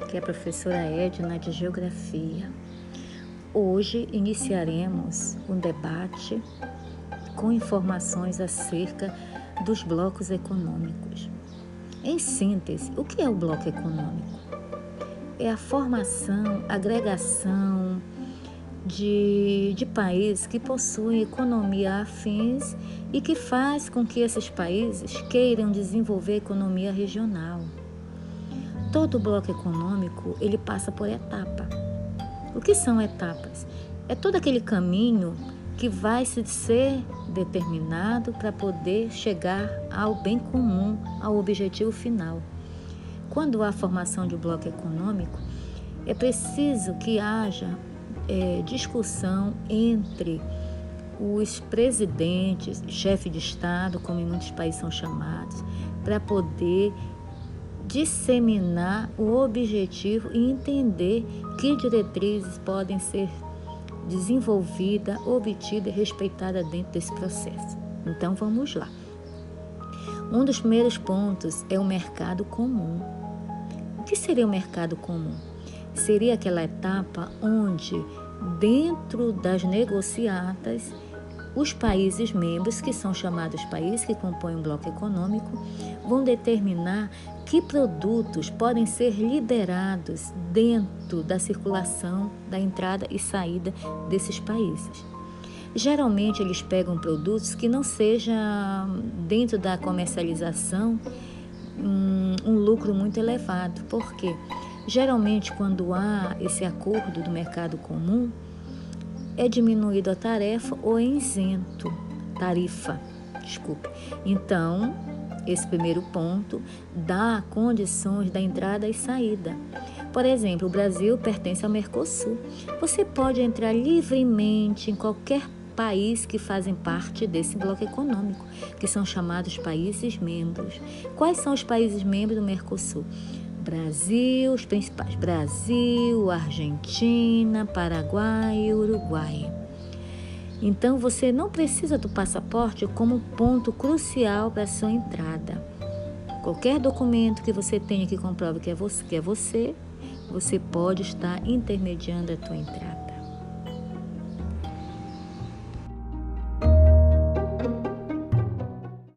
aqui é a professora Edna de Geografia. Hoje iniciaremos um debate com informações acerca dos blocos econômicos. Em síntese, o que é o bloco econômico? É a formação, agregação de, de países que possuem economia afins e que faz com que esses países queiram desenvolver economia regional. Todo bloco econômico ele passa por etapa. O que são etapas? É todo aquele caminho que vai ser determinado para poder chegar ao bem comum, ao objetivo final. Quando há formação de bloco econômico, é preciso que haja é, discussão entre os presidentes, chefe de Estado, como em muitos países são chamados, para poder disseminar o objetivo e entender que diretrizes podem ser desenvolvida, obtida e respeitada dentro desse processo. Então vamos lá. Um dos primeiros pontos é o mercado comum. O que seria o mercado comum? Seria aquela etapa onde, dentro das negociatas, os países membros, que são chamados países que compõem um bloco econômico, vão determinar que produtos podem ser liberados dentro da circulação, da entrada e saída desses países. Geralmente eles pegam produtos que não seja dentro da comercialização um, um lucro muito elevado, porque geralmente quando há esse acordo do mercado comum, é diminuído a tarefa ou é isento, tarifa, desculpe. Então, esse primeiro ponto dá condições da entrada e saída. Por exemplo, o Brasil pertence ao Mercosul. Você pode entrar livremente em qualquer país que fazem parte desse bloco econômico, que são chamados países membros. Quais são os países membros do Mercosul? Brasil, os principais: Brasil, Argentina, Paraguai e Uruguai. Então você não precisa do passaporte como ponto crucial para sua entrada. Qualquer documento que você tenha que comprove que é você, que é você, você pode estar intermediando a tua entrada.